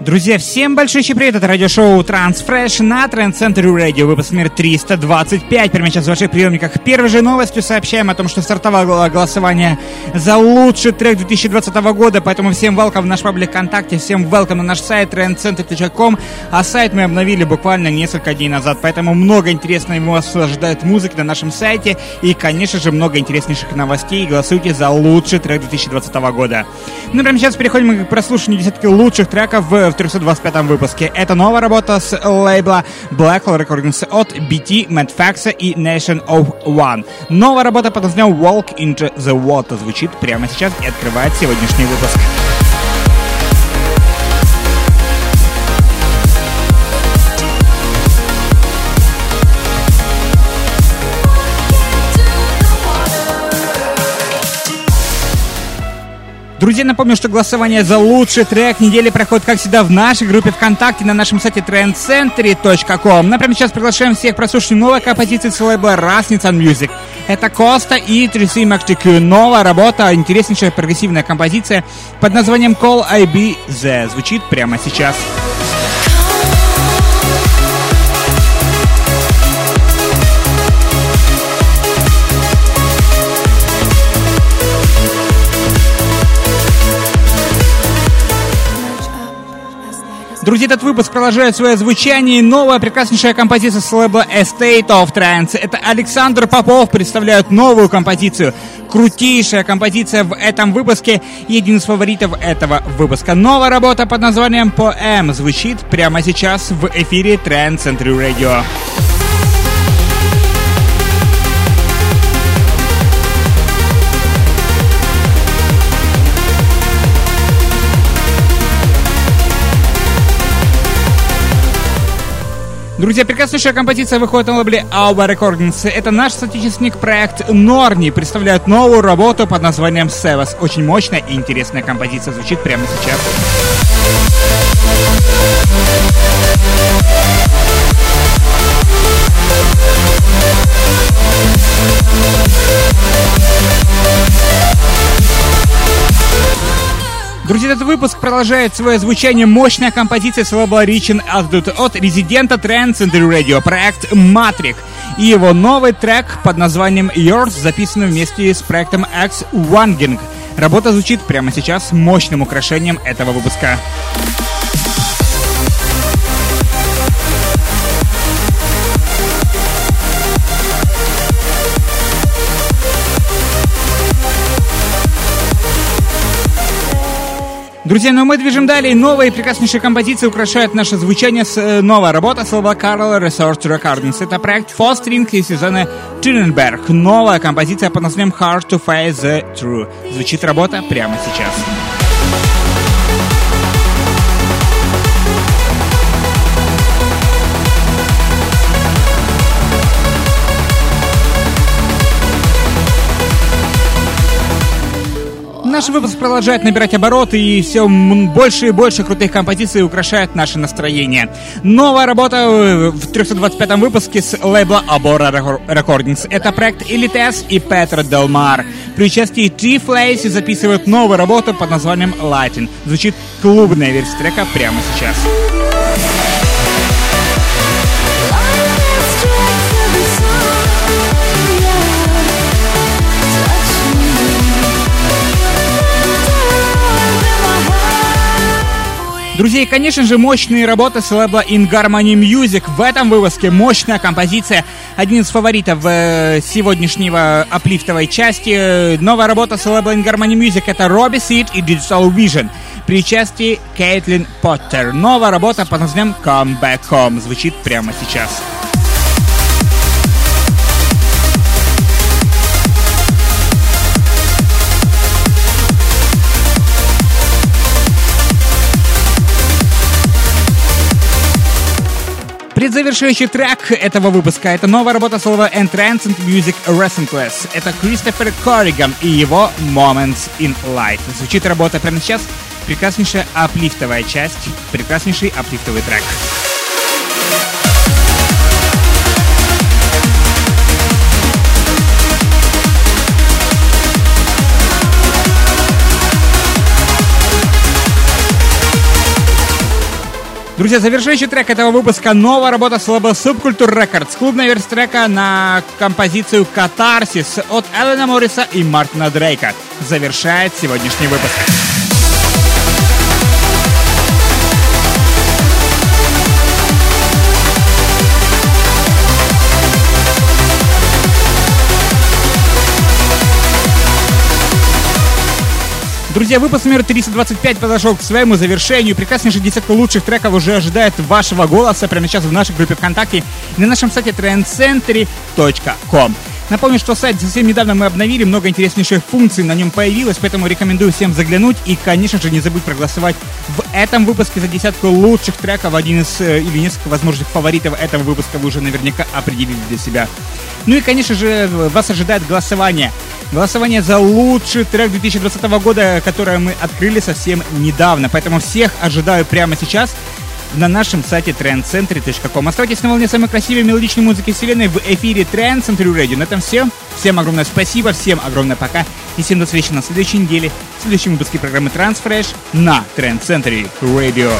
Друзья, всем большой привет! Это радиошоу Transfresh на Trend Center Radio, выпуск номер 325. Прямо сейчас в ваших приемниках первой же новостью сообщаем о том, что стартовало голосование за лучший трек 2020 года, поэтому всем welcome в наш паблик ВКонтакте, всем welcome на наш сайт trendcenter.com, а сайт мы обновили буквально несколько дней назад, поэтому много интересного вас ожидает музыки на нашем сайте и, конечно же, много интереснейших новостей. Голосуйте за лучший трек 2020 года. Ну, прямо сейчас переходим к прослушиванию десятки лучших треков в в 325 выпуске. Это новая работа с лейбла Black Hole Recordings от BT, Mad Fax и Nation of One. Новая работа под названием Walk into the Water звучит прямо сейчас и открывает сегодняшний выпуск. Друзья, напомню, что голосование за лучший трек недели проходит, как всегда, в нашей группе ВКонтакте на нашем сайте trendcentry.com. Например, сейчас приглашаем всех прослушать новые композиции с лейбла Rasnitz Music. Это Коста и Трюси Макчикю. Новая работа, интереснейшая прогрессивная композиция под названием Call I Be The. Звучит прямо сейчас. Сейчас. Друзья, этот выпуск продолжает свое звучание. Новая прекраснейшая композиция с лейбла Estate of Trance. Это Александр Попов представляет новую композицию. Крутейшая композиция в этом выпуске один из фаворитов этого выпуска. Новая работа под названием Poem звучит прямо сейчас в эфире Trend Century Radio. Друзья, прекраснейшая композиция выходит на лейбле Alba Recordings. Это наш соотечественник проект Норни представляет новую работу под названием Sevas. Очень мощная и интересная композиция звучит прямо сейчас. Друзья, этот выпуск продолжает свое звучание мощная композиция с лейбла от резидента Transcender Radio, проект Matrix. И его новый трек под названием Yours записан вместе с проектом X Wanging. Работа звучит прямо сейчас мощным украшением этого выпуска. Друзья, ну мы движем далее. Новые прекраснейшие композиции украшают наше звучание с э, новая работа слова Carl Resource Recordings. Это проект Fostering из сезона Тюненберг. Новая композиция под названием Hard to Face the True. Звучит работа прямо сейчас. Наш выпуск продолжает набирать обороты, и все больше и больше крутых композиций украшает наше настроение. Новая работа в 325 выпуске с лейбла Abora Recordings. Это проект Elites и Петро Делмар. При участии T-Flace записывают новую работу под названием Lighting. Звучит клубная версия трека прямо сейчас. Друзья, конечно же, мощные работы с лейбла In Harmony Music. В этом выпуске мощная композиция. Один из фаворитов э, сегодняшнего аплифтовой части. Новая работа с лейбла In Harmony Music это Robbie Seed и Digital Vision. При части Кейтлин Поттер. Новая работа под названием Come Back Home. Звучит прямо сейчас. Предзавершающий трек этого выпуска — это новая работа слова Entrance Music Restless. Это Кристофер Корриган и его Moments in Life. Звучит работа прямо сейчас. Прекраснейшая аплифтовая часть, прекраснейший аплифтовый трек. Друзья, завершающий трек этого выпуска — новая работа с лейбла Subculture Records. Клубная версия трека на композицию «Катарсис» от Эллена Морриса и Мартина Дрейка завершает сегодняшний выпуск. Друзья, выпуск номер 325 подошел к своему завершению. Прекраснейшая десятка лучших треков уже ожидает вашего голоса прямо сейчас в нашей группе ВКонтакте и на нашем сайте trendcentry.com. Напомню, что сайт совсем недавно мы обновили, много интереснейших функций на нем появилось, поэтому рекомендую всем заглянуть и, конечно же, не забудь проголосовать в этом выпуске за десятку лучших треков, один из э, или несколько возможных фаворитов этого выпуска вы уже наверняка определили для себя. Ну и, конечно же, вас ожидает голосование. Голосование за лучший трек 2020 года, которое мы открыли совсем недавно. Поэтому всех ожидаю прямо сейчас на нашем сайте trendcentry.com. Оставайтесь на волне самой красивой мелодичной музыки вселенной в эфире Trend Century Radio. На этом все. Всем огромное спасибо, всем огромное пока. И всем до встречи на следующей неделе в следующем выпуске программы Transfresh на Trend Century Radio.